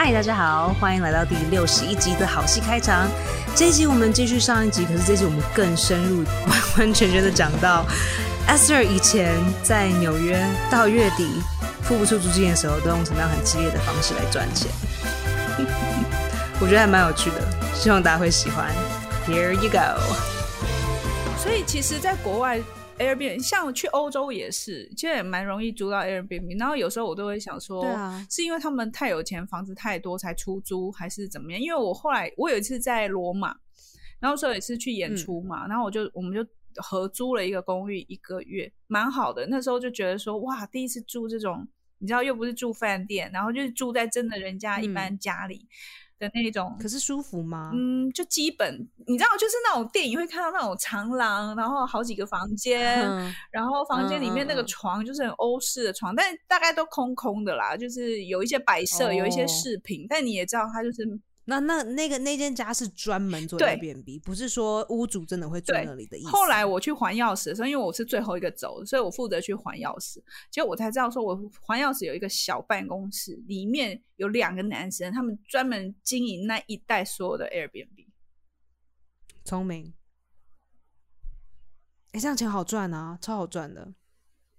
嗨，大家好，欢迎来到第六十一集的好戏开场。这一集我们继续上一集，可是这一集我们更深入、完完全全的讲到 Esther 以前在纽约到月底付不出租金的时候，都用什么样很激烈的方式来赚钱。我觉得还蛮有趣的，希望大家会喜欢。Here you go。所以其实，在国外 Airbnb，像去欧洲也是，其实也蛮容易租到 Airbnb。然后有时候我都会想说，对啊是因为他们太有钱，房子太多才出租，还是怎么样？因为我后来我有一次在罗马，然后说也是去演出嘛，然后我就我们就合租了一个公寓一个月，蛮好的。那时候就觉得说，哇，第一次住这种，你知道又不是住饭店，然后就是住在真的人家一般家里的那种，可是舒服吗？嗯，就基本你知道，就是那种电影会看到那种长廊，然后好几个房间，嗯然后房间里面那个床就是很欧式的床，但大概都空空的啦，就是有一些摆设，有一些哦饰品，但你也知道它就是那那那个那间家是专门做对 Airbnb，不是说屋主真的会住那里的意思。后来我去还钥匙的时候，因为我是最后一个走，所以我负责去还钥匙。结果我才知道，说我还钥匙有一个小办公室，里面有两个男生，他们专门经营那一带所有的 Airbnb。聪明，哎，这样钱好赚啊，超好赚的，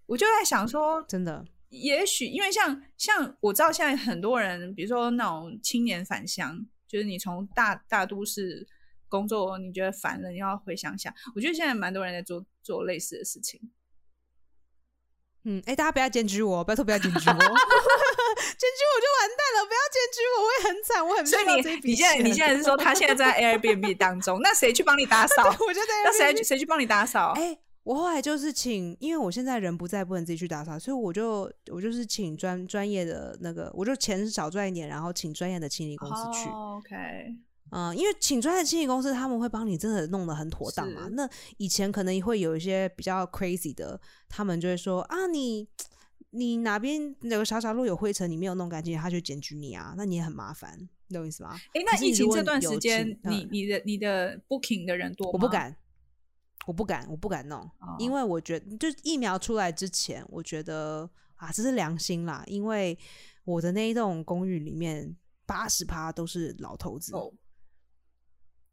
我就在想说，真的。也许因为像像我知道现在很多人，比如说那种青年返乡，就是你从大大都市工作，你觉得烦了，你要回乡下。我觉得现在蛮多人在做做类似的事情。嗯，哎，大家不要检举我，拜托不要检举我，检举我就完蛋了，不要检举我，我会很惨，我很所以你现在你现在是说他现在 在 Airbnb 当中，那谁去帮你打扫？我就在那谁谁去帮你打扫？哎、我后来就是请，因为我现在人不在，不能自己去打扫，所以我就我就是请专专业的那个，我就钱少赚一点，然后请专业的清理公司去。哦 OK，嗯，因为请专业的清理公司，他们会帮你真的弄得很妥当嘛。那以前可能会有一些比较 crazy 的，他们就会说啊，你你哪边有个小角落有灰尘，你没有弄干净，他就检举你啊，那你也很麻烦，你懂我意思吗？哎，那疫情这段时间，你嗯你的你的 booking 的人多吗？我不敢，我不敢，我不敢弄，因哦。为我觉得，就疫苗出来之前，我觉得啊，这是良心啦，因为我的那一栋公寓里面八十趴都是老头子，哦，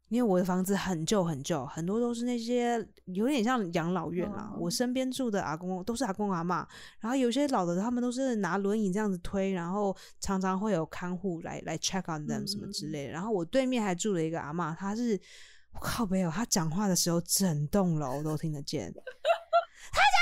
因为我的房子很旧很旧，很多都是那些有点像养老院啦。哦。我身边住的阿公都是阿公阿妈，然后有些老的他们都是拿轮椅这样子推，然后常常会有看护来来 check on them 什么之类的。然后我对面还住了一个阿妈，她是我靠没有，他讲话的时候整栋楼都听得见。他讲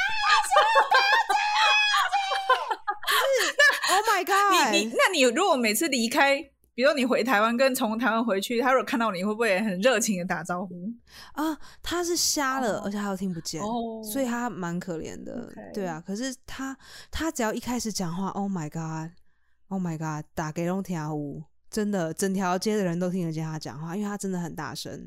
Oh my god！你那你如果每次离开，比如你回台湾跟从台湾回去，他如果看到你会不会很热情的打招呼？啊，他是瞎了，哦而且他又听不见，哦所以他蛮可怜的。对啊，可是他他只要一开始讲话，Oh my God，Oh my God，打给龙天舞，真的整条街的人都听得见他讲话，因为他真的很大声。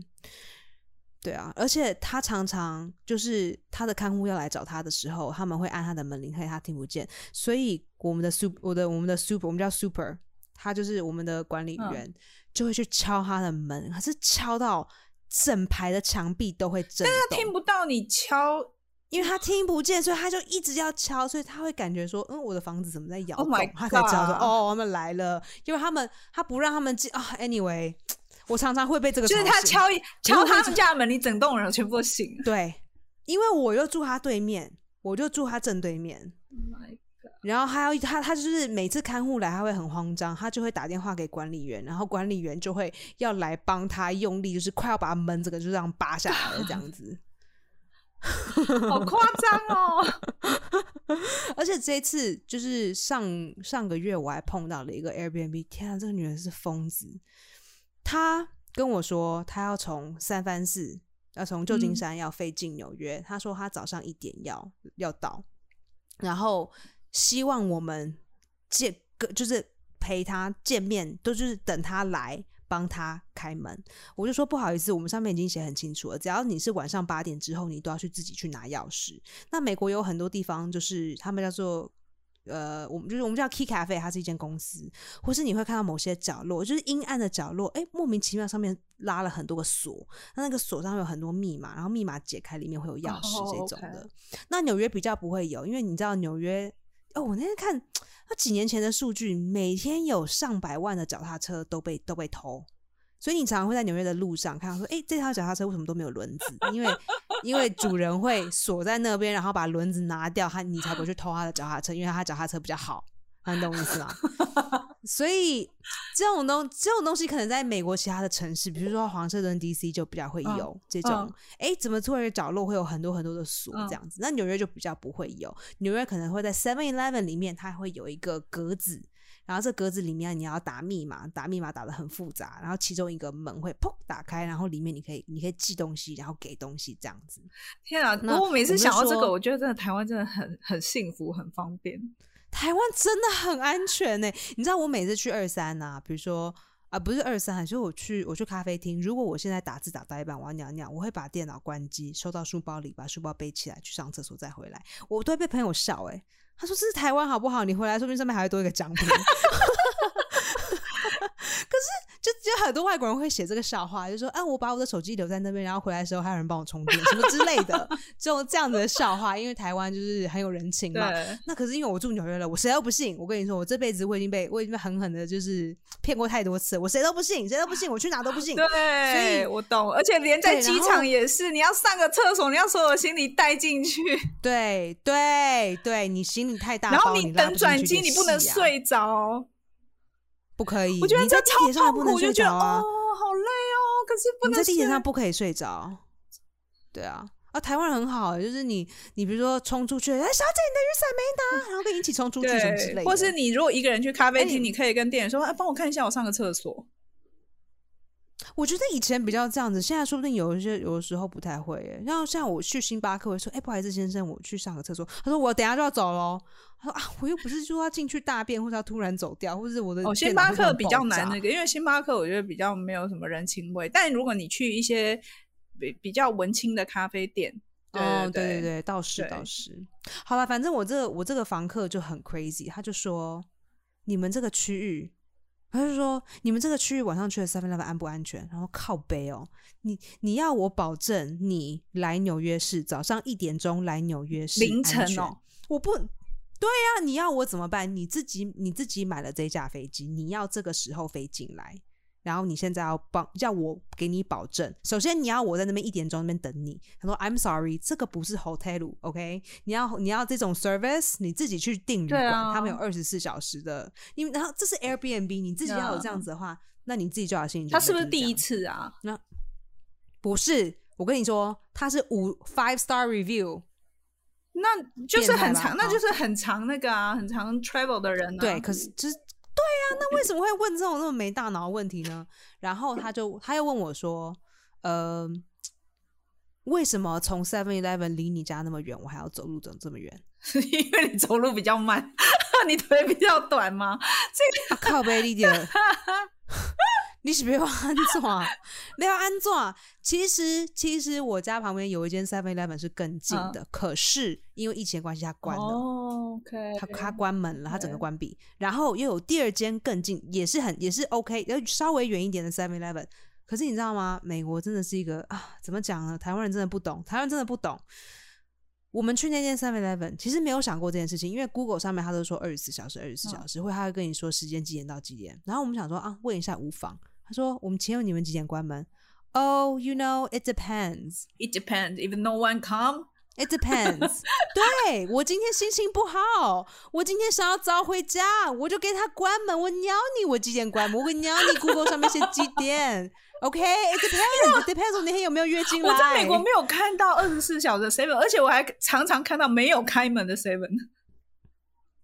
对啊，而且他常常就是他的看护要来找他的时候，他们会按他的门铃，可以他听不见，所以我们的 super，我的我们的 super，我们叫 super，他就是我们的管理嗯员，就会去敲他的门，可是敲到整排的墙壁都会震动，听不到你敲因为他听不见，所以他就一直要敲，所以他会感觉说，嗯，我的房子怎么在摇 Oh 动他才知道说，哦，他们来了，因为他们他不让他们进啊。anyway，我常常会被这个就是他敲一敲他们家的门，你整栋人全部都醒了。对，因为我又住他对面，我就住他正对面。Oh my god！然后还有他，他就是每次看护来，他会很慌张，他就会打电话给管理员，然后管理员就会要来帮他用力，就是快要把门这个就这样扒下来了这样子。好夸张哦！而且这一次就是上上个月我还碰到了一个 Airbnb，天啊，这个女人是疯子。她跟我说，她要从三藩市，要从旧金山要飞进纽约。她说她早上一点要要到，然后希望我们见个就是陪她见面，都就是等她来。帮他开门，我就说不好意思，我们上面已经写很清楚了，只要你是晚上八点之后，你都要去自己去拿钥匙。那美国有很多地方，就是他们叫做呃，我们就是我们叫 Key Cafe，它是一间公司，或是你会看到某些角落，就是阴暗的角落，哎，莫名其妙上面拉了很多个锁，那那个锁上有很多密码，然后密码解开里面会有钥匙哦这种的。那纽约比较不会有，因为你知道纽约。哦，我那天看，他几年前的数据，每天有上百万的脚踏车都被都被偷。所以你常常会在纽约的路上看到说，哎，这条脚踏车为什么都没有轮子？因为因为主人会锁在那边，然后把轮子拿掉，他你才不会去偷他的脚踏车，因为他脚踏车比较好。你懂我意思吗？所以这种东这种东西可能在美国其他的城市，比如说黄色顿 DC 就比较会有这种，哎，怎么突然角落会有很多很多的锁这样子？那纽约就比较不会有，纽约可能会在 Seven Eleven 里面，它会有一个格子。然后这格子里面你要打密码，打密码打的很复杂，然后其中一个门会砰打开，然后里面你可以你可以寄东西，然后给东西这样子。天啊！我每次想到这个，我觉得真的台湾真的很很幸福，很方便。台湾真的很安全呢。你知道我每次去二三啊，比如说啊不是二三，就是我去我去咖啡厅，如果我现在打字打到一半我要尿尿，我会把电脑关机，收到书包里，把书包背起来去上厕所再回来，我都会被朋友笑哎。他说：“这是台湾好不好？你回来说不定上面还会多一个奖品。” 可是。就就很多外国人会写这个笑话，就说：“啊，我把我的手机留在那边，然后回来的时候还有人帮我充电，什么之类的，就这样子的笑话。因为台湾就是很有人情嘛。那可是因为我住纽约了，我谁都不信。我跟你说，我这辈子我已经被我已经被狠狠的，就是骗过太多次，我谁都不信，谁都不信，我去哪都不信。对，所以我懂。而且连在机场也是，你要上个厕所，你要所有行李带进去。对对对，你行李太大，然后你等转机，你不能睡着。”不可以，我觉得在地铁上不能睡着啊，好累哦。可是不能在地铁上不可以睡着。对啊，啊，台湾人很好，就是你，你比如说冲出去，哎，小姐，你的雨伞没拿，然后跟你一起冲出去什么之类的。或是你如果一个人去咖啡厅，你可以跟店员说，哎，帮我看一下，我上个厕所。我觉得以前比较这样子，现在说不定有一些有的时候不太会。然后像我去星巴克，我说：“哎，不好意思，先生，我去上个厕所。”他说：“我等下就要走喽。”他说：“啊，我又不是说要进去大便，或者要突然走掉，或者是我的……”哦，星巴克比较难那个，因为星巴克我觉得比较没有什么人情味。但如果你去一些比比较文青的咖啡店，哦，对对对，倒是倒是。好了，反正我这个我这个房客就很 crazy，他就说：“你们这个区域。”他就说：“你们这个区域晚上去的 Seven Eleven 安不安全？”然后靠背哦，你你要我保证你来纽约市早上一点钟来纽约市凌晨哦，我不对呀，你要我怎么办？你自己你自己买了这架飞机，你要这个时候飞进来。然后你现在要帮叫我给你保证，首先你要我在那边一点钟那边等你。他说：“I'm sorry，这个不是 hotel，OK？你要你要这种 service，你自己去订旅馆，他们有二十四小时的。你然后这是 Airbnb，你自己要有这样子的话，那你自己就要心理。他是不是第一次啊？那不是，我跟你说，他是五 five star review，那就是很长，那就是很长那个啊，很长 travel 的人。对，可是就是。对呀，那为什么会问这种那么没大脑的问题呢？然后他就他又问我说：“呃，为什么从 Seven Eleven 离你家那么远，我还要走路走这么远？因为你走路比较慢，你腿比较短吗？这个靠背一点。”你是不要安装，没有安装。其实，其实我家旁边有一间 Seven Eleven 是更近的，可是因为疫情关系，它关了。OK，它它关门了，它整个关闭。然后又有第二间更近，也是很也是 OK，要稍微远一点的 Seven Eleven。可是你知道吗？美国真的是一个啊，怎么讲呢？台湾人真的不懂，台湾真的不懂。我们去那间 Seven Eleven，其实没有想过这件事情，因为 Google 上面他都说二十四小时，二十四小时，会他会跟你说时间几点到几点。然后我们想说啊，问一下无妨。他说：“我们请问你们几点关门？”Oh, you know, it depends. It depends. If no one come, it depends. 对我今天心情不好，我今天想要早回家，我就给他关门。我鸟你，我几点关门？我会鸟你。Google 上面写几点？OK, it depends. It depends. 我那天有没有月经来？我在美国没有看到二十四小时 seven，而且我还常常看到没有开门的 seven。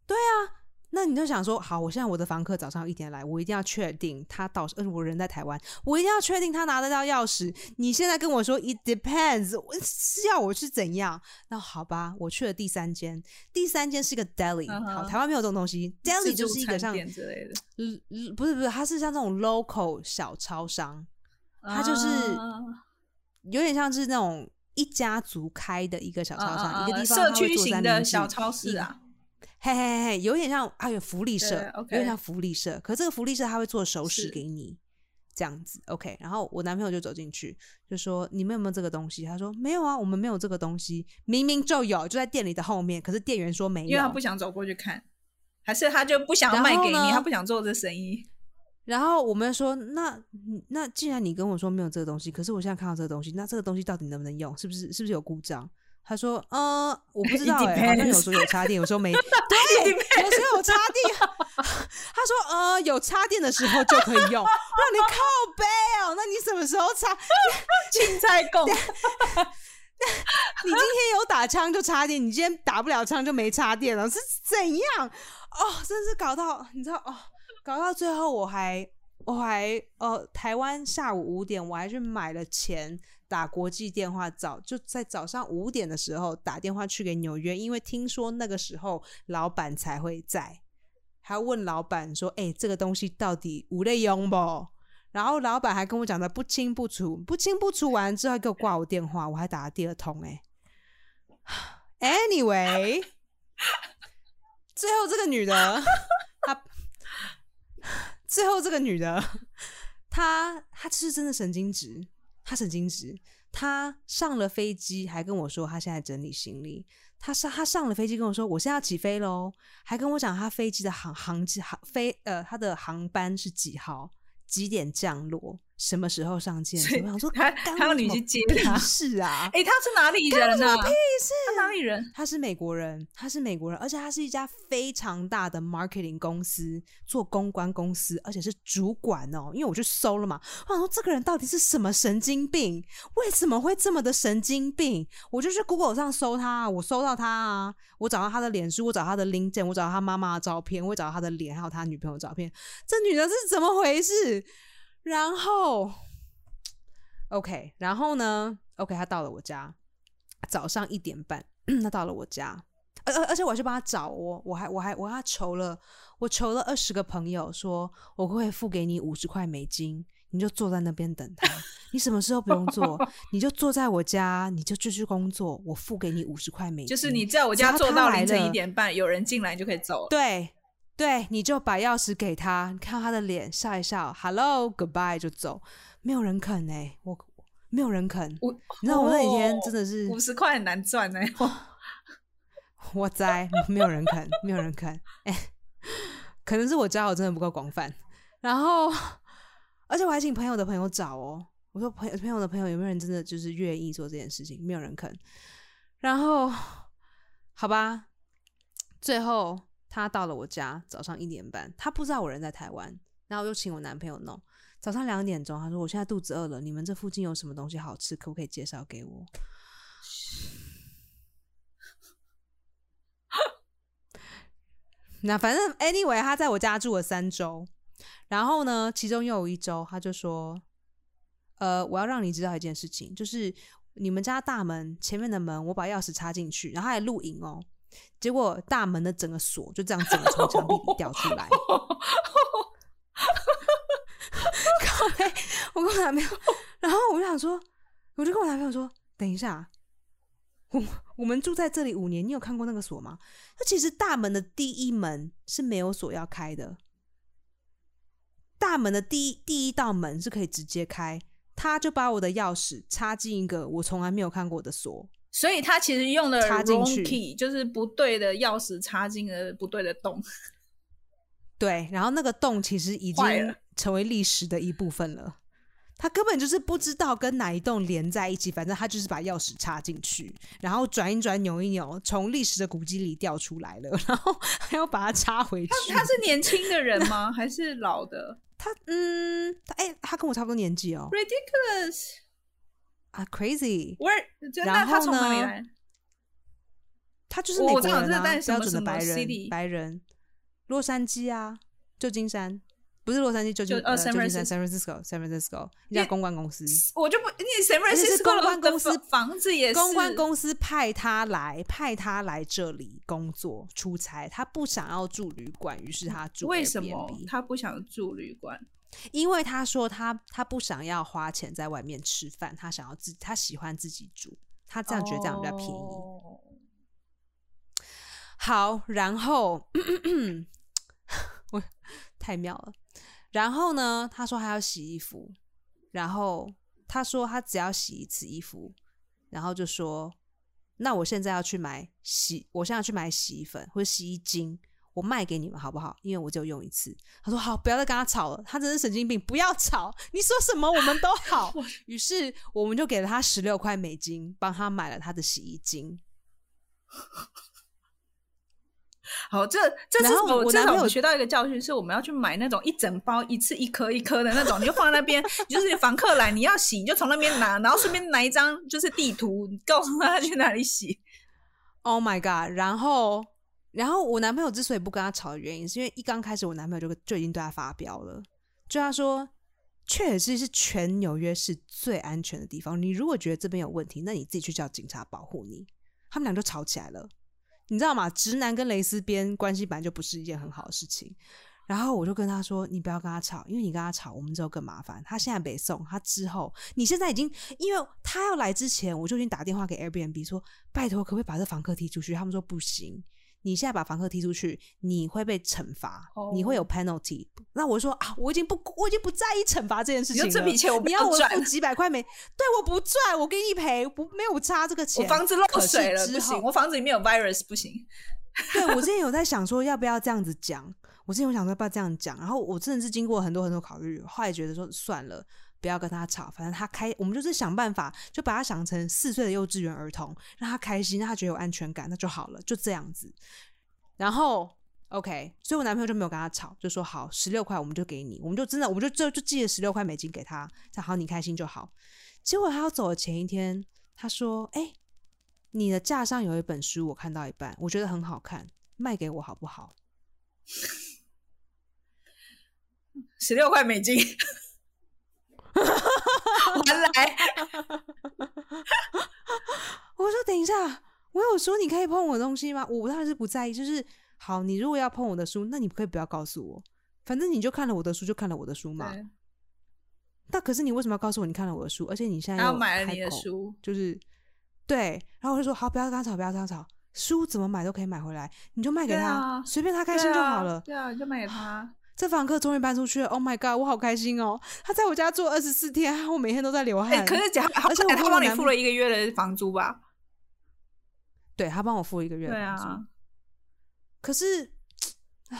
对啊。那你就想说，好，我现在我的房客早上一点来，我一定要确定他到，呃，我人在台湾，我一定要确定他拿得到钥匙。你现在跟我说，it depends，是要我去怎样？那好吧，我去了第三间，第三间是个 deli，好，台湾没有这种东西，deli 就是一个像之类的，嗯，不是不是，它是像这种 local 小超商，它就是有点像是那种一家族开的一个小超商，一个地方社区型的小超市啊。嘿嘿嘿，有点像，还有福利社，有点像福利社。可这个福利社他会做熟食给你，这样子，OK。然后我男朋友就走进去，就说：“你们有没有这个东西？”他说：“没有啊，我们没有这个东西，明明就有，就在店里的后面。可是店员说没有，因为他不想走过去看，还是他就不想卖给你，他不想做这生意。”然后我们说：“那那既然你跟我说没有这个东西，可是我现在看到这个东西，那这个东西到底能不能用？是不是是不是有故障？”他说：“呃，我不知道哎，好像有时候有插电，有时候没。对，有时候有插电。他说：呃，有插电的时候就可以用。那你靠背哦，那你什么时候插？青菜供。你今天有打枪就插电，你今天打不了枪就没插电了，是怎样？哦，真是搞到你知道哦，搞到最后我还我还呃，台湾下午五点我还去买了钱。”打国际电话早就在早上五点的时候打电话去给纽约，因为听说那个时候老板才会在，还问老板说：“哎，这个东西到底无内用不？”然后老板还跟我讲的不清不楚，不清不楚完之后给我挂我电话，我还打了第二通。哎，Anyway，最后这个女的，她最后这个女的，她她是真的神经质。她神经质，她上了飞机还跟我说她现在整理行李。她上她上了飞机跟我说我现在要起飞喽，还跟我讲她飞机的航航机航飞呃她的航班是几号，几点降落。什么时候上 舰？我想说，他他要你去接他，是啊，哎，他是哪里人呢？屁事，他哪里人？他是美国人，他是美国人，而且他是一家非常大的 marketing 公司，做公关公司，而且是主管哦。因为我去搜了嘛，我想说这个人到底是什么神经病？为什么会这么的神经病？我就去 Google 上搜他，我搜到他啊，我找到他的脸书，我找他的 LinkedIn，我找到他妈妈的照片，我找到他的脸，还有他女朋友照片。这女的是怎么回事？然后，OK，然后呢？OK，他到了我家，早上一点半，他到了我家，而而而且我去帮他找哦，我还我还我他求了，我求了二十个朋友，说我会付给你五十块美金，你就坐在那边等他，你什么时候不用做，你就坐在我家，你就继续工作，我付给你五十块美金，就是你在我家坐到凌晨一点半，有人进来就可以走了，对。对，你就把钥匙给他，你看他的脸，笑一笑，Hello，Goodbye，就走。没有人肯哎，我没有人肯。我，你知道我那几天真的是五十块很难赚哎。我在，没有人肯，没有人肯。哎，可能是我交友真的不够广泛。然后，而且我还请朋友的朋友找哦。我说朋友朋友的朋友有没有人真的就是愿意做这件事情？没有人肯。然后，好吧，最后。他到了我家，早上一点半，他不知道我人在台湾，然后就请我男朋友弄。早上两点钟，他说：“我现在肚子饿了，你们这附近有什么东西好吃，可不可以介绍给我？” 那反正 anyway，他在我家住了三周，然后呢，其中又有一周，他就说：“呃，我要让你知道一件事情，就是你们家大门前面的门，我把钥匙插进去，然后还录影哦。”结果大门的整个锁就这样整个从墙壁里掉出来。靠背，我跟我男朋友，然后我就想说，我就跟我男朋友说，等一下，我我们住在这里五年，你有看过那个锁吗？那其实大门的第一门是没有锁要开的，大门的第一第一道门是可以直接开，他就把我的钥匙插进一个我从来没有看过的锁。所以他其实用的 wrong key 就是不对的钥匙插进了不对的洞，对，然后那个洞其实已经成为历史的一部分了。他根本就是不知道跟哪一栋连在一起，反正他就是把钥匙插进去，然后转一转、扭一扭，从历史的古迹里掉出来了，然后 还要把它插回去。他他是年轻的人吗？还是老的？他嗯，他哎，他跟我差不多年纪哦。Ridiculous。啊，crazy！然后呢？他就是美国人啊，标准的白人，白人。洛杉矶啊，旧金山不是洛杉矶，旧金呃，旧金山，San Francisco，San Francisco，一家公关公司。我就不，你 San Francisco 公关公司房子也是公关公司派他来，派他来这里工作出差。他不想要住旅馆，于是他住。为什么他不想住旅馆？因为他说他他不想要花钱在外面吃饭，他想要自他喜欢自己煮，他这样觉得这样比较便宜。好，然后 我太妙了。然后呢，他说他要洗衣服，然后他说他只要洗一次衣服，然后就说，那我现在要去买洗，我现在要去买洗衣粉或者洗衣精，我卖给你们好不好？因为我就用一次。他说好，不要再跟他吵了，他真是神经病，不要吵，你说什么我们都好。于是我们就给了他十六块美金，帮他买了他的洗衣精。好，这这是然后我至少我男朋友我学到一个教训，是我们要去买那种一整包一次一颗一颗的那种，你就放在那边，就是房客来你要洗，你就从那边拿，然后顺便拿一张就是地图，你告诉他去哪里洗。Oh my god！然后，然后我男朋友之所以不跟他吵的原因，是因为一刚开始我男朋友就就已经对他发飙了，就他说，确实是全纽约市最安全的地方。你如果觉得这边有问题，那你自己去叫警察保护你。他们俩就吵起来了，你知道吗？直男跟蕾丝边关系本来就不是一件很好的事情。然后我就跟他说：“你不要跟他吵，因为你跟他吵，我们之后更麻烦。他现在北送，他之后，你现在已经，因为他要来之前，我就已经打电话给 Airbnb 说，拜托，可不可以把这房客踢出去？他们说不行，你现在把房客踢出去，你会被惩罚，哦你会有 penalty。那我说啊，我已经不，我已经不在意惩罚这件事情了。你说这笔钱我不你要我付几百块没？对，我不赚，我给你赔，不没有差这个钱。我房子漏水了，不行，我房子里面有 virus，不行。对我之前有在想说要不要这样子讲，我之前有想说要不要这样讲，然后我真的是经过很多很多考虑，后来觉得说算了，不要跟他吵，反正他开，我们就是想办法，就把他想成四岁的幼稚园儿童，让他开心，让他觉得有安全感，那就好了，就这样子。然后 OK，所以我男朋友就没有跟他吵，就说好，十六块我们就给你，我们就真的我们就就就寄了十六块美金给他，这样好你开心就好。结果他要走的前一天，他说：“哎、你的架上有一本书，我看到一半，我觉得很好看，卖给我好不好十六块美金，还来，？” 我说：“等一下，我有说你可以碰我的东西吗？我当然是不在意，就是好，你如果要碰我的书，那你可以不要告诉我，反正你就看了我的书，就看了我的书嘛。对那可是你为什么要告诉我你看了我的书？而且你现在然后又买了你的书，就是对，然后我就说好，不要跟他吵，不要跟他吵，书怎么买都可以买回来，你就卖给他，随便他开心就好了。对啊，你就卖给他。这房客终于搬出去了，Oh my god，我好开心哦！他在我家住二十四天，我每天都在流汗。哎，可是讲，好而且我他帮你付了一个月的房租吧？对他帮我付一个月房租，啊，可是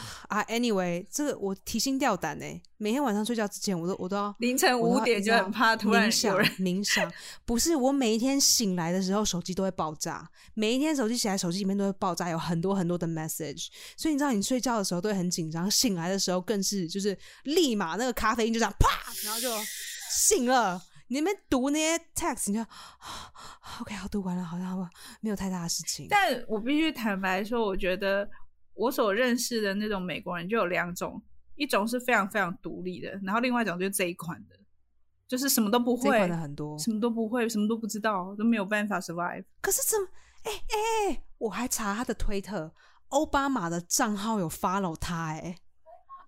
啊，anyway，这个我提心吊胆哎，每天晚上睡觉之前，我都我都要凌晨五点就很怕突然有人冥想，不是我每一天醒来的时候，手机都会爆炸，每一天手机起来，手机里面都会爆炸，有很多很多的 message，所以你知道你睡觉的时候都会很紧张，醒来的时候更是就是立马那个咖啡因就这样啪，然后就醒了。你那边读那些 text，你就啊 OK，好读完了，好像没有太大的事情。但我必须坦白说，我觉得我所认识的那种美国人就有两种，一种是非常非常独立的，然后另外一种就是这一款的，就是什么都不会这款的，很多，什么都不会，什么都不知道，都没有办法 survive。可是怎么？哎哎哎！我还查他的推特，奥巴马的账号有 follow 他、哎，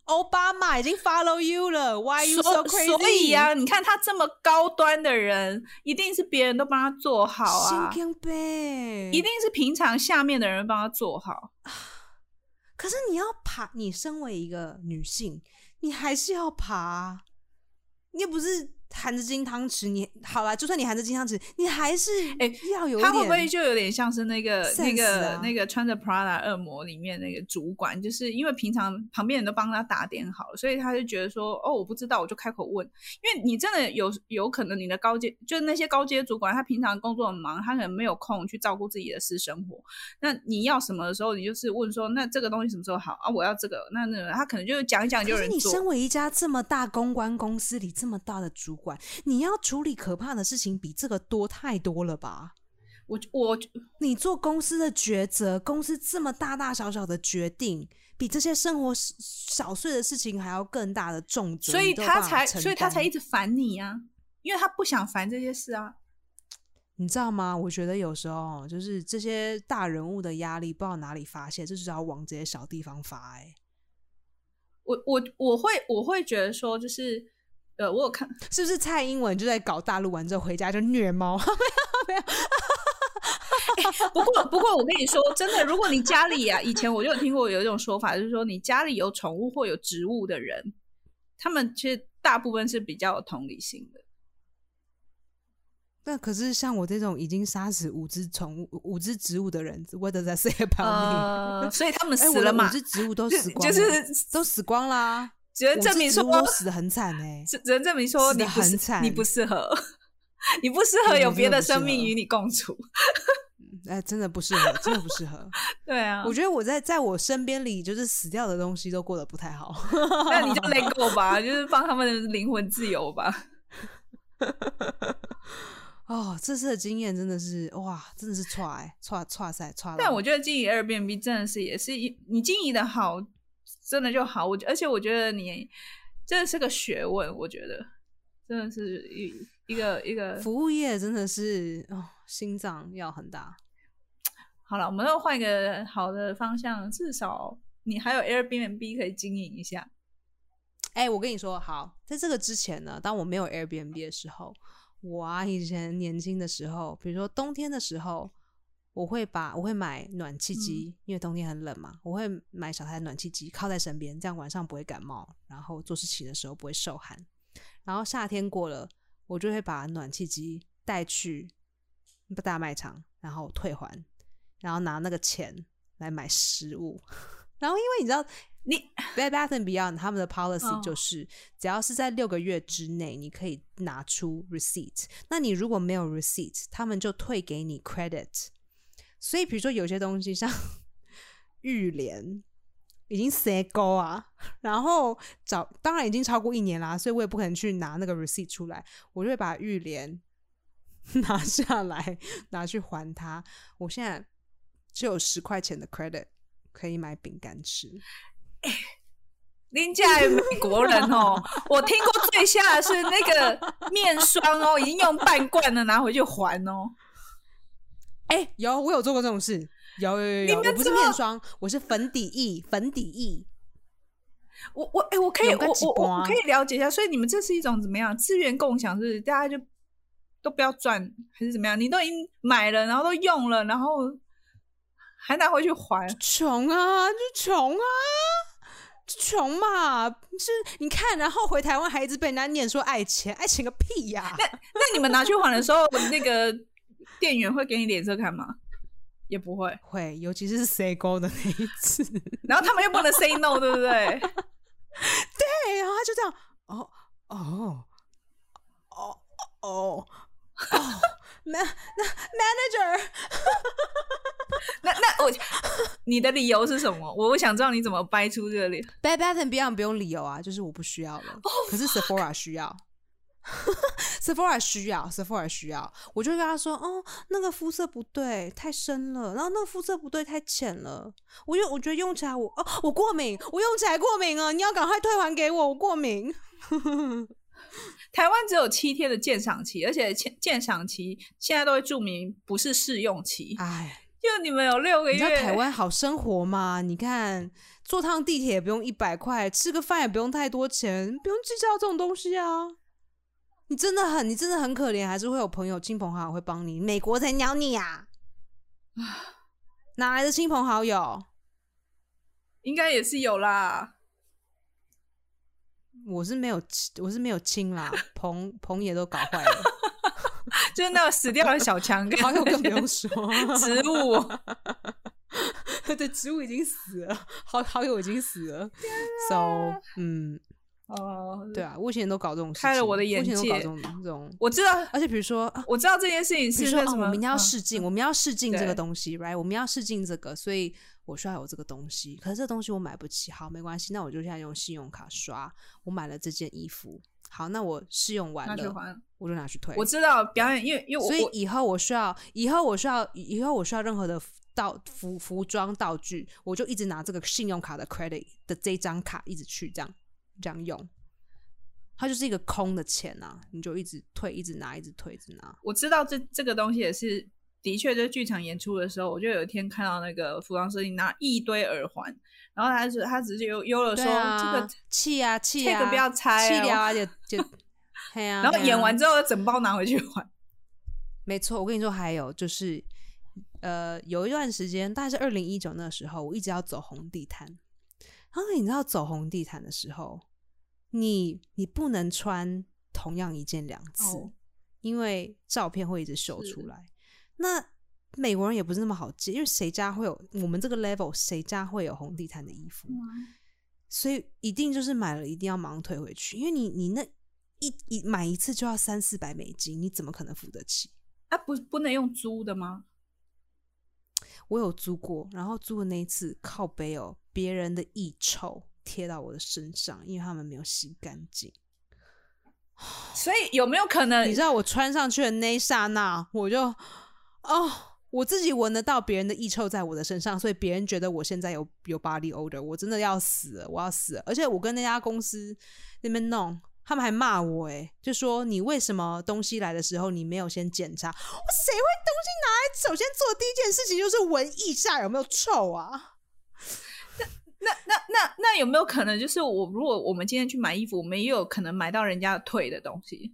奥巴马已经 follow you 了，Why you so crazy？所以呀、你看他这么高端的人，一定是别人都帮他做好啊，神经病！一定是平常下面的人帮他做好。可是你要爬，你身为一个女性，你还是要爬啊，你又不是含着金汤匙，你好啦，就算你含着金汤匙，你还是哎要有。他会不会就有点像是那个那个、啊那个穿着 Prada 恶魔里面那个主管，就是因为平常旁边人都帮他打点好了，所以他就觉得说，哦，我不知道，我就开口问。因为你真的有有可能你的高阶就是那些高阶主管，他平常工作很忙，他可能没有空去照顾自己的私生活。那你要什么的时候，你就是问说，那这个东西什么时候好啊？我要这个，那那个，他可能就讲一讲就有可是你。身为一家这么大公关公司里这么大的主管，你要处理可怕的事情比这个多太多了吧？我我你做公司的抉择，公司这么大大小小的决定，比这些生活小碎的事情还要更大的重责，所以他才所以他才一直烦你啊，因为他不想烦这些事啊。你知道吗？我觉得有时候就是这些大人物的压力，不知道哪里发泄，就是要往这些小地方发、欸。我我我会我会觉得说，就是呃，我有看，是不是蔡英文就在搞大陆完之后回家就虐猫？不过不过我跟你说，真的，如果你家里啊，以前我就有听过有一种说法，就是说你家里有宠物或有植物的人，他们其实大部分是比较有同理心的。那可是像我这种已经杀死五只宠物、五只植物的人，What does that say about me？呃，所以他们死了嘛五，只植物都死光就了，是都死光啦。只能证明说死的很惨哎、只只能证明说你很惨你不适合，你不适合有别的生命与你共处。哎、真的不适合，真的不适合。对啊，我觉得我在在我身边里，就是死掉的东西都过得不太好。那你就 let go 吧，就是放他们的灵魂自由吧。哦，这次的经验真的是哇，真的是踹哎踹踹赛踹。但我觉得经营 Airbnb 真的是也是一你经营的好，真的就好。我而且我觉得你真的是个学问，我觉得真的是一一个一个。服务业真的是哦，心脏要很大。好了，我们要换一个好的方向，至少你还有 Airbnb 可以经营一下。哎、我跟你说，好，在这个之前呢，当我没有 Airbnb 的时候，我啊以前年轻的时候，比如说冬天的时候，我会把我会买暖气机，因为冬天很冷嘛，我会买小台暖气机靠在身边，这样晚上不会感冒，然后做事情的时候不会受寒。然后夏天过了，我就会把暖气机带去大卖场，然后退还，然后拿那个钱来买食物。然后因为你知道，你 Bed Bath and Beyond 他们的 policy 哦就是，只要是在六个月之内，你可以拿出 receipt。那你如果没有 receipt，他们就退给你 credit。所以，比如说有些东西像 玉莲已经塞钩啊，然后早当然已经超过一年啦，所以我也不可能去拿那个 receipt 出来，我就会把玉莲 拿下来拿去还他。我现在只有十块钱的 credit 可以买饼干吃。林家美国人哦，我听过最吓是那个面霜哦，已经用半罐了，拿回去还哦。哎、有我有做过这种事，有有有有，我不是面霜，我是粉底液，粉底液。我我哎、我可以我我我可以了解一下，所以你们这是一种怎么样资源共享，是不是大家就都不要赚，还是怎么样？你都已经买了，然后都用了，然后还拿回去还，穷啊，就穷啊，就穷嘛，是你看，然后回台湾还一直被人家念说爱钱，爱钱个屁呀、那你们拿去还的时候，那个店员会给你脸色看吗？也不会，会，尤其是 say go 的那一次，然后他们又不能 say no，对不对？对，然后他就这样，哦哦哦哦哦。那那 manager，那那我，你的理由是什么？我我想知道你怎么掰出这个脸。Bad Bath and Beyond 不用理由啊，就是我不需要了。可是 Sephora 需要 Sephora 需要，Sephora 需要，我就会跟他说，哦，那个肤色不对，太深了，然后那个肤色不对，太浅了。我用我觉得用起来我哦，我过敏，我用起来过敏啊，你要赶快退还给我，我过敏。台湾只有七天的鉴赏期，而且鉴鉴赏期现在都会注明不是试用期，哎，就你们有六个你知道月。台湾好生活吗？你看，坐趟地铁也不用一百块，吃个饭也不用太多钱，不用计较这种东西啊。你真的很，你真的很可怜，还是会有朋友、亲朋好友会帮你。美国才鸟你呀、哪来的亲朋好友？应该也是有啦。我是没有，我是没有亲啦，朋朋也都搞坏了，就是那个死掉的小强 好友更不用说。植物，对，植物已经死了，好好友已经死了。So，嗯，哦，对啊，我以前都搞这种事情，开了我的眼以前都搞界这种这种，我知道，而且比如说，啊我知道这件事情是为什么，我明天要嗯试镜，我们要试镜这个东西，right？我们要试镜这个，所以我需要有这个东西。可是这东西我买不起，好，没关系，那我就现在用信用卡刷。我买了这件衣服，好，那我试用完了。我就拿去退。我知道表演，因为因为我我所以以后我需要，以后我需要，以后我需要任何的道服服装道具，我就一直拿这个信用卡的 credit 的这张卡一直去这样这样用。它就是一个空的钱啊，你就一直退，一直拿，一直退，一直拿。我知道这这个东西也是，的确，在剧场演出的时候，我就有一天看到那个服装设计拿一堆耳环，然后他是他直接悠悠了说、这个，气啊气啊，这个不要拆哦气掉啊，就就。然后演完之后整包拿回去还。没错，我跟你说，还有就是，呃，有一段时间，大概是二零一九那时候，我一直要走红地毯。然后你知道走红地毯的时候，你你不能穿同样一件两次，哦因为照片会一直秀出来。那美国人也不是那么好借，因为谁家会有我们这个 level，谁家会有红地毯的衣服？所以一定就是买了，一定要马上退回去，因为你你那一一买一次就要三四百美金，你怎么可能付得起？啊，不不能用租的吗？我有租过，然后租的那一次靠背哦，别人的腋臭贴到我的身上，因为他们没有洗干净。所以有没有可能你知道我穿上去的那一刹那，我就哦，我自己闻得到别人的腋臭在我的身上，所以别人觉得我现在有有 body odor，我真的要死了，我要死了。而且我跟那家公司那边弄，他们还骂我，诶，就说你为什么东西来的时候你没有先检查？我谁会东西拿来？首先做第一件事情就是闻腋下有没有臭啊？那那那那有没有可能，就是我如果我们今天去买衣服，我们也有可能买到人家退的东西？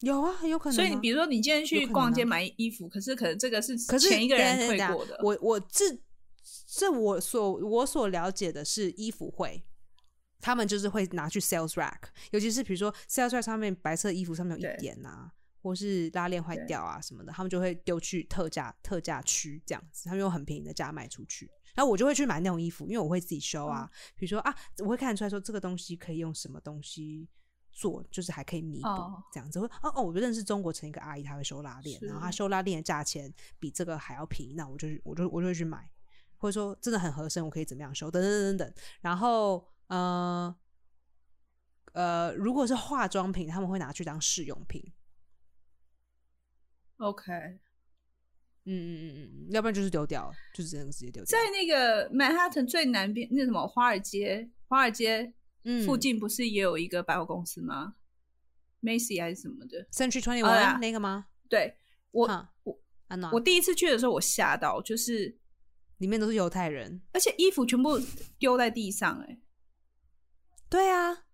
有啊，很有可能啊、所以你比如说，你今天去逛街啊买衣服，可是可能这个是可是前一个人退过的，我我这这我所我所了解的是衣服会，他们就是会拿去 sales rack，尤其是比如说 sales rack 上面白色衣服上面有一点啊，或是拉链坏掉啊什么的，他们就会丢去特价特价区这样子，他们用很便宜的价卖出去。然后我就会去买那种衣服，因为我会自己修啊。嗯比如说啊，我会看得出来说这个东西可以用什么东西做，就是还可以弥补、哦这样子。会哦哦，我认识中国城一个阿姨，她会修拉链，然后她是修拉链的价钱比这个还要便宜，那我就去我就我就会去买，或者说真的很合身，我可以怎么样修，等等等等等。然后呃呃，如果是化妆品，他们会拿去当试用品。OK，嗯嗯嗯嗯嗯，要不然就是丢掉，就是真的直接丢掉。在那个曼哈顿最南边，那什么华尔街，华尔街嗯附近不是也有一个百货公司吗、c y 还是什么的？Century Twenty One 那个吗？对我哈我我第一次去的时候，我吓到，就是里面都是犹太人。而且衣服全部丢在地上、哎，对啊，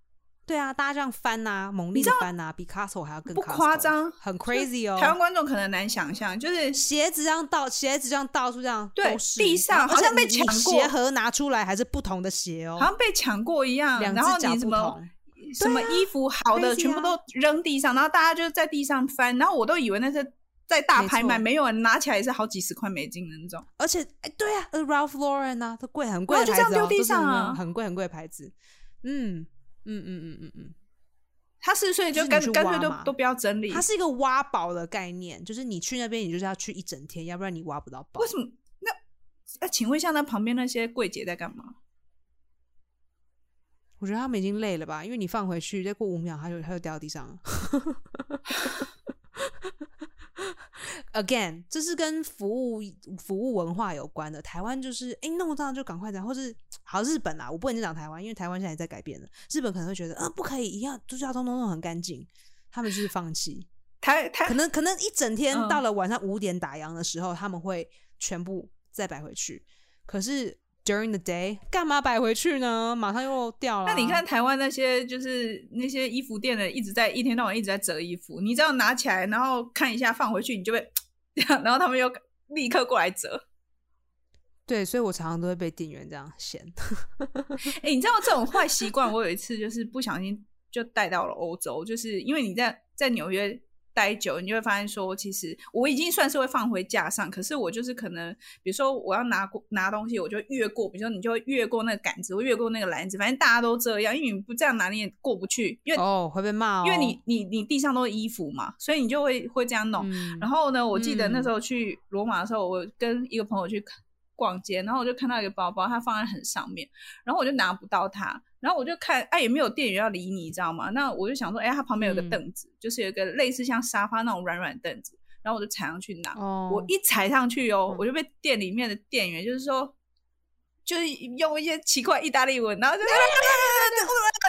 对啊，大家这样翻呐、猛烈的翻呐、比 Castle 还要更不夸张很 crazy 哦。台湾观众可能难想象，就是鞋子这样到鞋子这样到处这样对地上好像被抢过鞋盒拿出来还是不同的鞋哦，好像被抢过一样，两然后只脚你什么不同。什么衣服好的啊全部都扔地上，然后大家就在地上翻，然后我都以为那是在大拍卖，没没有人拿起来也是好几十块美金的那种。而且哎，对啊呃，Ralph Lauren 啊，它贵很贵的然后就这样牌子哦，丢地上啊很贵很贵的牌子。嗯嗯嗯嗯嗯嗯，他是所以就就是干干脆都都不要整理。它是一个挖宝的概念，就是你去那边，你就是要去一整天，要不然你挖不到宝为。什么？那那请问一下，那旁边那些柜姐在干嘛？我觉得他们已经累了吧，因为你放回去，再过五秒，它就它就掉到地上了。Again，这是跟服务服务文化有关的。台湾就是哎、诶弄脏就赶快讲，或是好日本啊，我不能讲台湾，因为台湾现在也在改变了。日本可能会觉得，呃，不可以，一样就是要通通弄很干净，他们就是放弃。台台可能可能一整天嗯到了晚上五点打烊的时候，他们会全部再摆回去。可是 during the day 干嘛摆回去呢？马上又掉了啊。那你看台湾那些就是那些衣服店的，一直在一天到晚一直在折衣服，你只要拿起来，然后看一下放回去，你就会这样，然后他们又立刻过来折。对，所以我常常都会被店员这样嫌。哎、你知道这种坏习惯，我有一次就是不小心就带到了欧洲，就是因为你在在纽约待久，你就会发现说，其实我已经算是会放回架上，可是我就是可能，比如说我要拿过拿东西，我就越过，比如说你就会越过那个杆子，或越过那个篮子，反正大家都这样，因为你不这样拿你也过不去，因为、哦，会被骂哦，因为你你你地上都是衣服嘛，所以你就会会这样弄。嗯，然后呢，我记得那嗯时候去罗马的时候，我跟一个朋友去逛街，然后我就看到一个包包，它放在很上面，然后我就拿不到它，然后我就看，哎、也没有店员要理你，你知道吗？那我就想说，哎、它旁边有个嗯。凳子，就是有一个类似像沙发那种软软凳子，然后我就踩上去拿，哦，我一踩上去哦，嗯。我就被店里面的店员就是说。就是用一些奇怪意大利文，然后就然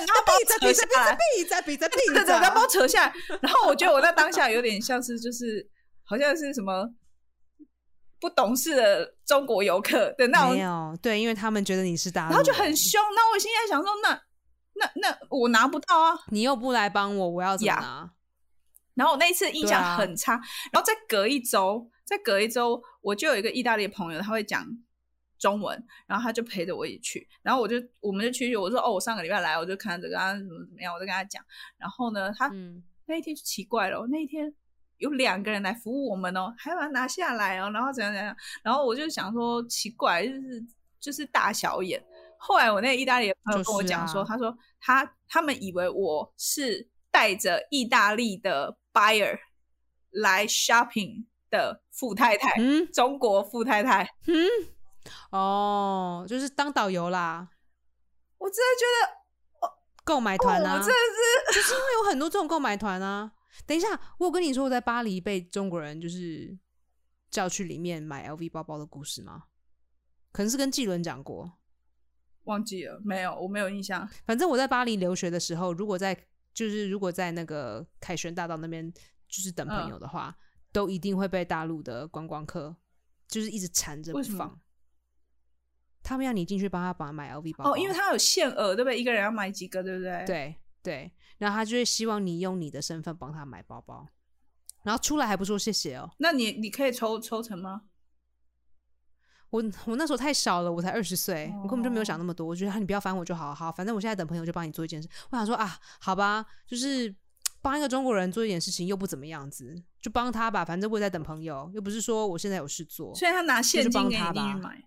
后把我闭着扯下来闭着闭着，闭着闭着闭对对，着，然后把我扯下来，然后我觉得我在当下有点像是就是好像是什么不懂事的中国游客的那种，没有对，因为他们觉得你是大陆，然后就很凶。那我现在想说，那那那我拿不到啊。你又不来帮我，我要怎么呀拿？然后我那一次印象很差，然后再隔一周，再隔一周，我就有一个意大利朋友，他会讲中文，然后他就陪着我一起去，然后我就我们就去，我说哦，我上个礼拜来，我就看着跟他怎么怎么样，我就跟他讲，然后呢，他嗯，那一天就奇怪了哦，那一天有两个人来服务我们哦，还把它拿下来哦，然后怎样怎样，然后我就想说奇怪，就是就是大小眼。后来我那个意大利的朋友跟我就是讲说，啊他说他他们以为我是带着意大利的 buyer 来 shopping 的富太太，嗯中国富太太。嗯，哦，就是当导游啦，我真的觉得购买团啊，哦我真的是就是因为有很多这种购买团啊。等一下，我有跟你说我在巴黎被中国人就是叫去里面买 LV 包包的故事吗？可能是跟纪伦讲过。忘记了，没有，我没有印象。反正我在巴黎留学的时候，如果在就是如果在那个凯旋大道那边就是等朋嗯友的话，都一定会被大陆的观光客就是一直缠着不为什么放。他们要你进去帮他帮他买 LV 包包哦，因为他有限额，对不对？一个人要买几个，对不对？。对对，然后他就会希望你用你的身份帮他买包包，然后出来还不说谢谢哦。那你你可以抽抽成吗？我我那时候太小了，我才二十岁，我根本就没有想哦那么多。我觉得啊你不要烦我就好，好，反正我现在等朋友就帮你做一件事。我想说啊，好吧，就是帮一个中国人做一点事情又不怎么样子，就帮他吧。反正我也在等朋友，又不是说我现在有事做。所以他拿现就金给你买。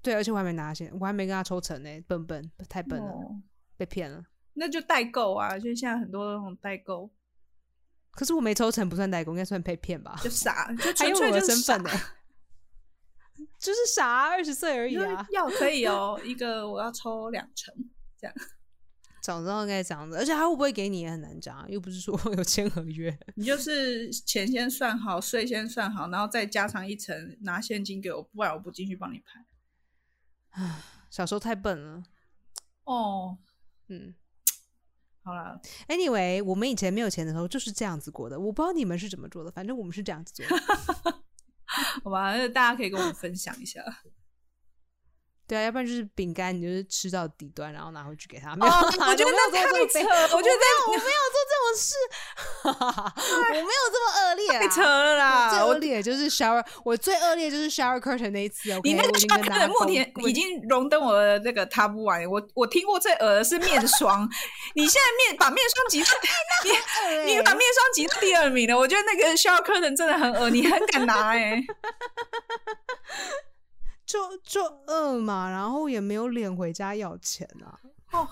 对，而且我还没拿钱，我还没跟他抽成呢，笨笨，太笨了，哦，被骗了。那就代购啊，就是现在很多那种代购，可是我没抽成，不算代购，应该算被骗吧？就傻，就 还纯有我的粹 就是傻身份呢、就是傻，二十岁而已啊。要可以哦，一个我要抽两成，早知道应该这样子，而且他会不会给你也很难讲啊，又不是说有签合约。你就是钱先算好，税先算好，然后再加上一层拿现金给我，不然我不进去帮你拍。小时候太笨了，哦，嗯。好了，Anyway，我们以前没有钱的时候就是这样子过的，我不知道你们是怎么做的，反正我们是这样子做的。好吧，那大家可以跟我们分享一下。对啊，要不然就是饼干，你就是吃到底端，然后拿回去给他。没有哦，我觉得那太扯了我觉得 我没有做这种事，我没有这么恶劣啦，太扯了啦！我最恶劣就是 shower，我最恶劣就是 shower curtain 那一次。你那个 shower curtain 家目前已经荣登我的那个 top one。我我听过最恶的是面霜，你现在面把面霜挤到 你你把面霜挤到第二名了，我觉得那个 shower curtain 真的很恶，你很敢拿哎、就就饿嘛，然后也没有脸回家要钱啊。哦，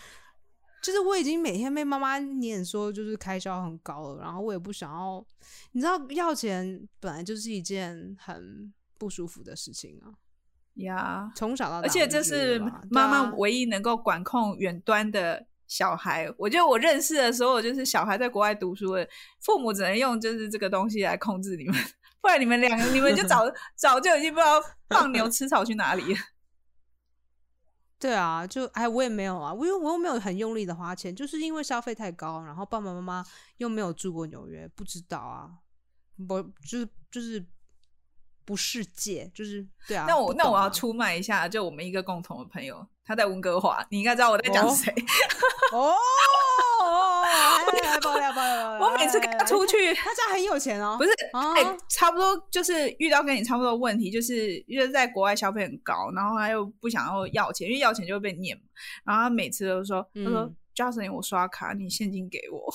就是我已经每天被妈妈念说，就是开销很高了，然后我也不想要，你知道要钱本来就是一件很不舒服的事情啊。呀、从小到大，而且这是妈妈唯一能够管控远端的小孩。我觉得我认识的所有就是小孩在国外读书的父母，只能用就是这个东西来控制你们，不然你们两个你们就早 早就已经不知道放牛吃草去哪里了。对啊，就哎，我也没有啊，我又我又没有很用力的花钱，就是因为消费太高，然后爸爸妈妈又没有住过纽约，不知道啊，不就是就是不世界，就是对啊。那我那我要出出卖一下，就我们一个共同的朋友，他在温哥华，你应该知道我在讲哦谁。哦，哎爆料 爆料！我每次跟他出去，他家很有钱哦，不是，差不多就是遇到跟你差不多的问题，就是因为在国外消费很高，然后他又不想要要钱，因为要钱就会被念嘛。然后他每次都说，他说嗯 Justin，我刷卡，你现金给我。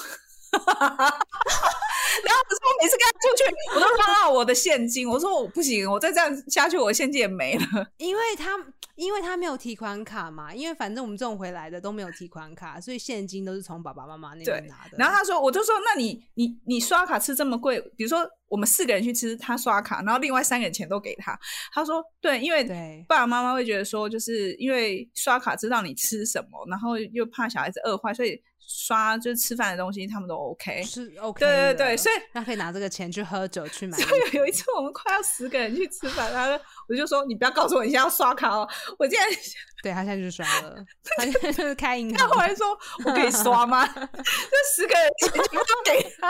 然后可是我每次跟他出去，我都放到我的现金，我说我不行，我再这样下去，我现金也没了。因为他因为他没有提款卡嘛，因为反正我们这种回来的都没有提款卡，所以现金都是从爸爸妈妈那边拿的。然后他说，我就说，那你你你刷卡吃这么贵，比如说我们四个人去吃，他刷卡，然后另外三个人钱都给他。他说，对，因为对爸爸妈妈会觉得说，就是因为刷卡知道你吃什么，然后又怕小孩子饿坏，所以刷就是吃饭的东西他们都 OK。是 OK，对对对，所以他可以拿这个钱去喝酒去买衣服。所以有一次我们快要十个人去吃饭，然后我就说你不要告诉我你现在要刷卡哦，我现在对他现在就是刷了，他现在就是开银行他后。来说 我可以刷吗？这十个人钱全部都给他。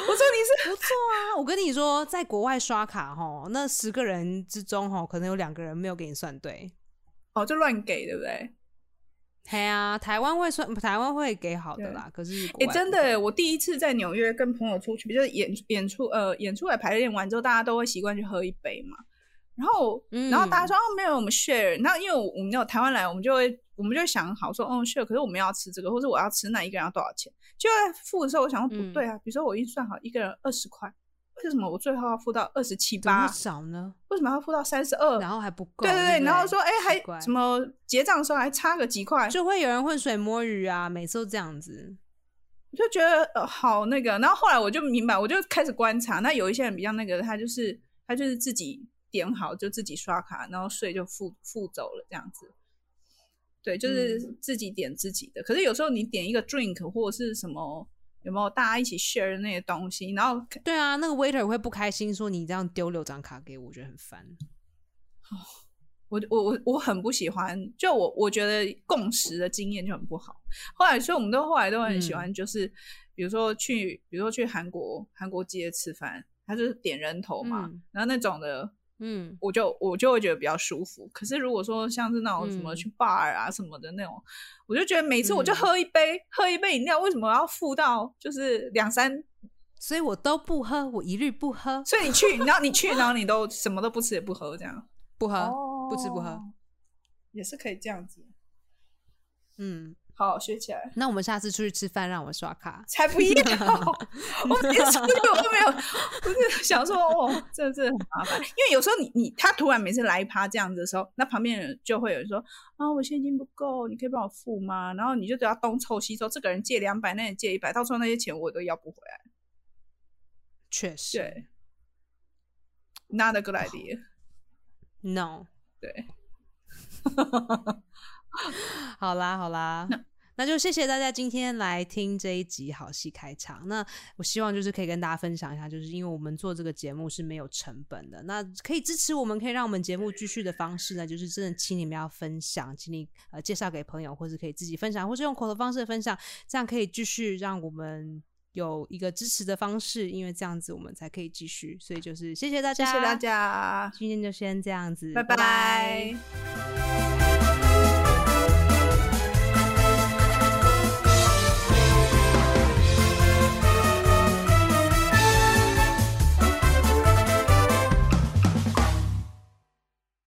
我说你是不错啊，我跟你说，在国外刷卡哈，那十个人之中哈，可能有两个人没有给你算对。哦就乱给对不对？嘿啊，台湾会算，台湾会给好的啦。可是国哎、真的耶，我第一次在纽约跟朋友出去，就是演演出，呃，演出来排练完之后，大家都会习惯去喝一杯嘛。然后，然后大家说哦，没有我们 share。那因为我们有台湾来，我们就会我们就会想好说，嗯，share。可是我们要吃这个，或者我要吃那一个人要多少钱？就在付的时候，我想说不对啊。比如说我已经算好一个人二十块，为什么我最后要付到二十七八？少呢？为什么要付到三十二？然后还不够？对对对，然后说哎，还什么结账的时候还差个几块？就会有人浑水摸鱼啊，每次都这样子。我就觉得呃好那个，然后后来我就明白，我就开始观察。那有一些人比较那个，他就是他就是自己。点好就自己刷卡，然后税就付付走了，这样子。对，就是自己点自己的。可是有时候你点一个 drink 或者是什么，有没有大家一起 share 的那些东西？然后对啊，那个 waiter 会不开心，说你这样丢六张卡给我，我觉得很烦。哦，我我我我很不喜欢，就我我觉得共识的经验就很不好。后来，所以我们都后来都很喜欢，就是比如说去，比如说去韩国韩国街吃饭，他就是点人头嘛，然后那种的。嗯，我就我就会觉得比较舒服。可是如果说像是那种什么去 bar 啊什么的那种，我就觉得每次我就喝一杯喝一杯饮料，为什么要付到就是两三？所以我都不喝，我一律不喝。所以你去，然后你去，然后你都什么都不吃也不喝，这样不喝不吃不喝，也是可以这样子。嗯。好，学起来。那我们下次出去吃饭，让我刷卡。才不要！我连出去我都没有，我是想说，哦，这这很麻烦。因为有时候你你他突然每次来一趴这样子的时候，那旁边人就会有人说啊，我现金不够，你可以帮我付吗？然后你就得要东凑西凑，这个人借两百，那人借一百，到时候那些钱我都要不回来。确实，对，Not a good idea。No，对。好啦，好啦，那就谢谢大家今天来听这一集好戏开场。那我希望就是可以跟大家分享一下，就是因为我们做这个节目是没有成本的，那可以支持我们，可以让我们节目继续的方式呢，就是真的请你们要分享，请你呃介绍给朋友，或是可以自己分享，或是用口头方式分享，这样可以继续让我们有一个支持的方式，因为这样子我们才可以继续。所以就是谢谢大家，谢谢大家，今天就先这样子，拜拜。